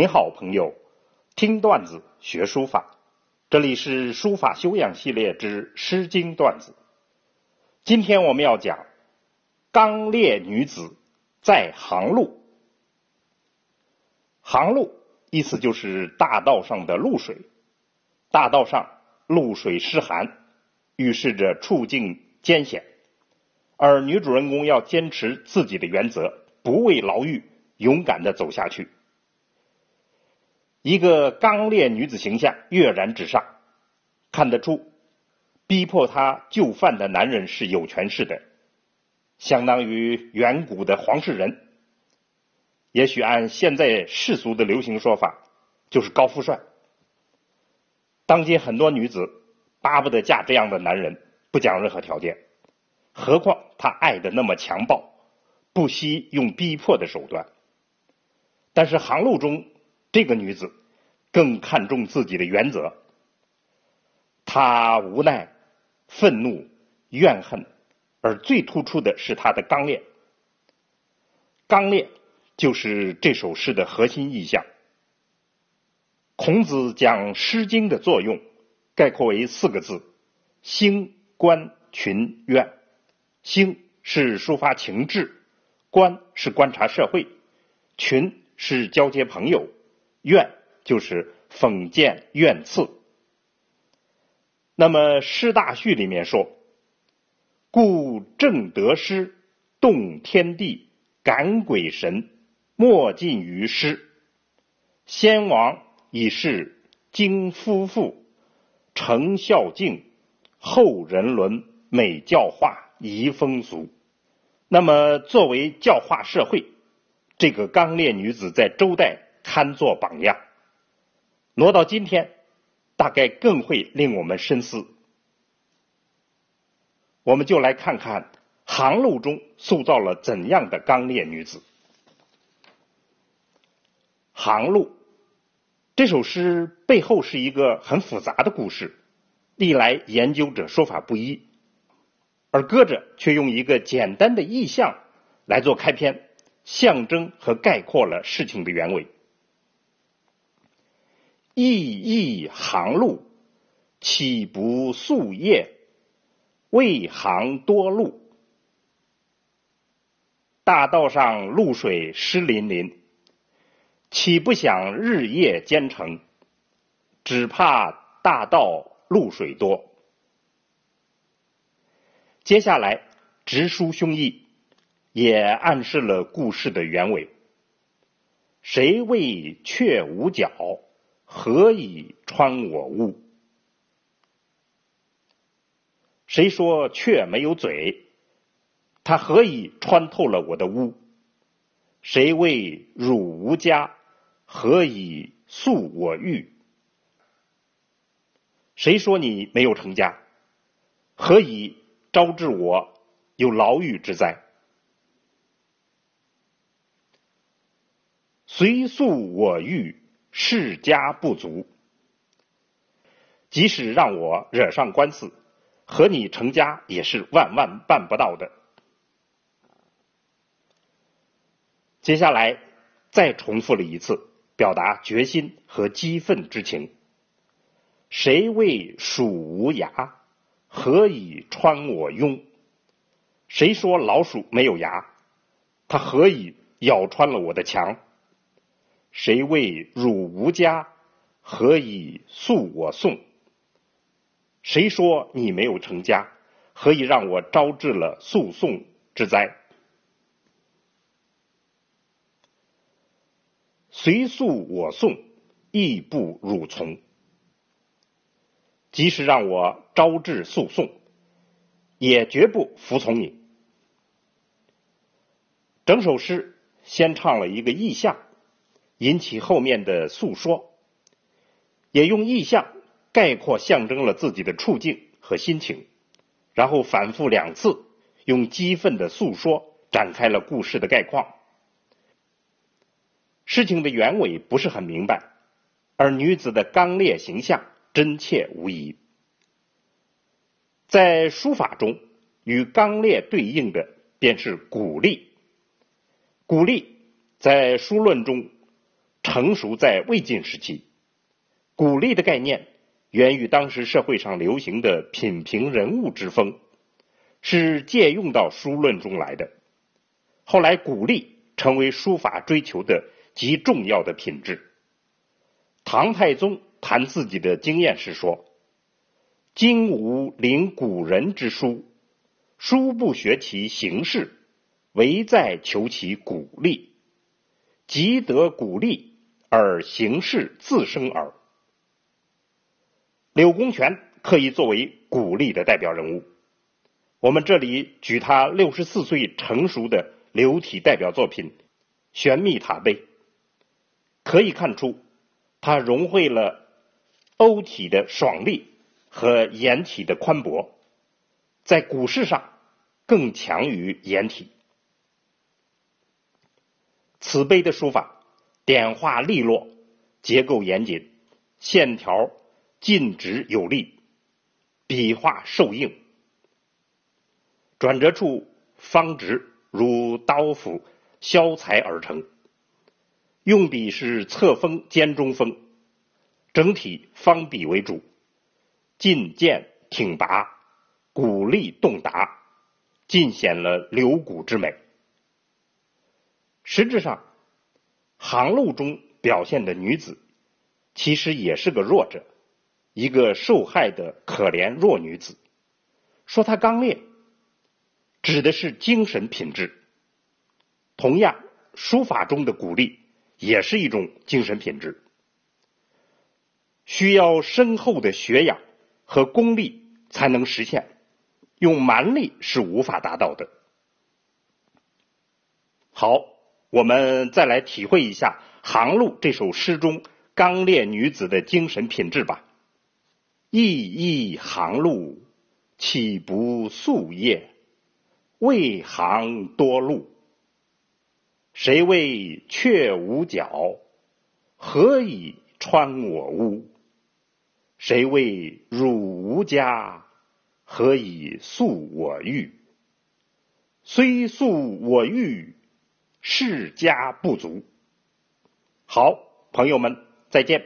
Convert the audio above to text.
您好，朋友，听段子学书法，这里是书法修养系列之《诗经》段子。今天我们要讲刚烈女子在行路。行路意思就是大道上的露水，大道上露水湿寒，预示着处境艰险，而女主人公要坚持自己的原则，不畏牢狱，勇敢的走下去。一个刚烈女子形象跃然纸上，看得出逼迫她就范的男人是有权势的，相当于远古的皇室人。也许按现在世俗的流行说法，就是高富帅。当今很多女子巴不得嫁这样的男人，不讲任何条件，何况他爱的那么强暴，不惜用逼迫的手段。但是航路中。这个女子更看重自己的原则，她无奈、愤怒、怨恨，而最突出的是她的刚烈。刚烈就是这首诗的核心意象。孔子将《诗经》的作用概括为四个字：兴、观、群、怨。兴是抒发情志，观是观察社会，群是交接朋友。怨就是讽谏怨刺。那么《诗大序》里面说：“故正得失，动天地，感鬼神，莫尽于诗。先王以是经夫妇，成孝敬，后人伦，美教化，宜风俗。”那么作为教化社会，这个刚烈女子在周代。堪作榜样。挪到今天，大概更会令我们深思。我们就来看看航路中塑造了怎样的刚烈女子。航路这首诗背后是一个很复杂的故事，历来研究者说法不一，而歌者却用一个简单的意象来做开篇，象征和概括了事情的原委。异异航路，岂不夙夜？为航多路，大道上露水湿淋淋，岂不想日夜兼程？只怕大道露水多。接下来直抒胸臆，也暗示了故事的原委。谁为雀无脚？何以穿我屋？谁说雀没有嘴？它何以穿透了我的屋？谁谓汝无家？何以诉我欲？谁说你没有成家？何以招致我有牢狱之灾？随诉我欲。世家不足，即使让我惹上官司，和你成家也是万万办不到的。接下来再重复了一次，表达决心和激愤之情。谁谓鼠无牙？何以穿我庸？谁说老鼠没有牙？它何以咬穿了我的墙？谁谓汝无家？何以诉我送？谁说你没有成家？何以让我招致了诉讼之灾？随诉我送，亦不汝从。即使让我招致诉讼，也绝不服从你。整首诗先唱了一个意象。引起后面的诉说，也用意象概括象征了自己的处境和心情，然后反复两次用激愤的诉说展开了故事的概况。事情的原委不是很明白，而女子的刚烈形象真切无疑。在书法中，与刚烈对应的便是鼓励。鼓励在书论中。成熟在魏晋时期。鼓励的概念源于当时社会上流行的品评人物之风，是借用到书论中来的。后来，鼓励成为书法追求的极重要的品质。唐太宗谈自己的经验时说：“今无临古人之书，书不学其形式，唯在求其鼓励。即得鼓励，而形式自生耳。”柳公权可以作为鼓励的代表人物。我们这里举他六十四岁成熟的流体代表作品《玄秘塔碑》，可以看出他融汇了欧体的爽利和颜体的宽博，在古式上更强于颜体。此碑的书法点画利落，结构严谨，线条。劲直有力，笔画瘦硬，转折处方直如刀斧削裁而成。用笔是侧锋兼中锋，整体方笔为主，劲健挺拔，骨力动达，尽显了流骨之美。实质上，行路中表现的女子，其实也是个弱者。一个受害的可怜弱女子，说她刚烈，指的是精神品质。同样，书法中的鼓励也是一种精神品质，需要深厚的学养和功力才能实现，用蛮力是无法达到的。好，我们再来体会一下《行路》这首诗中刚烈女子的精神品质吧。熠熠行路，岂不素叶？为行多路。谁谓却无脚？何以穿我屋？谁谓汝无家？何以诉我欲？虽诉我欲，世家不足。好，朋友们，再见。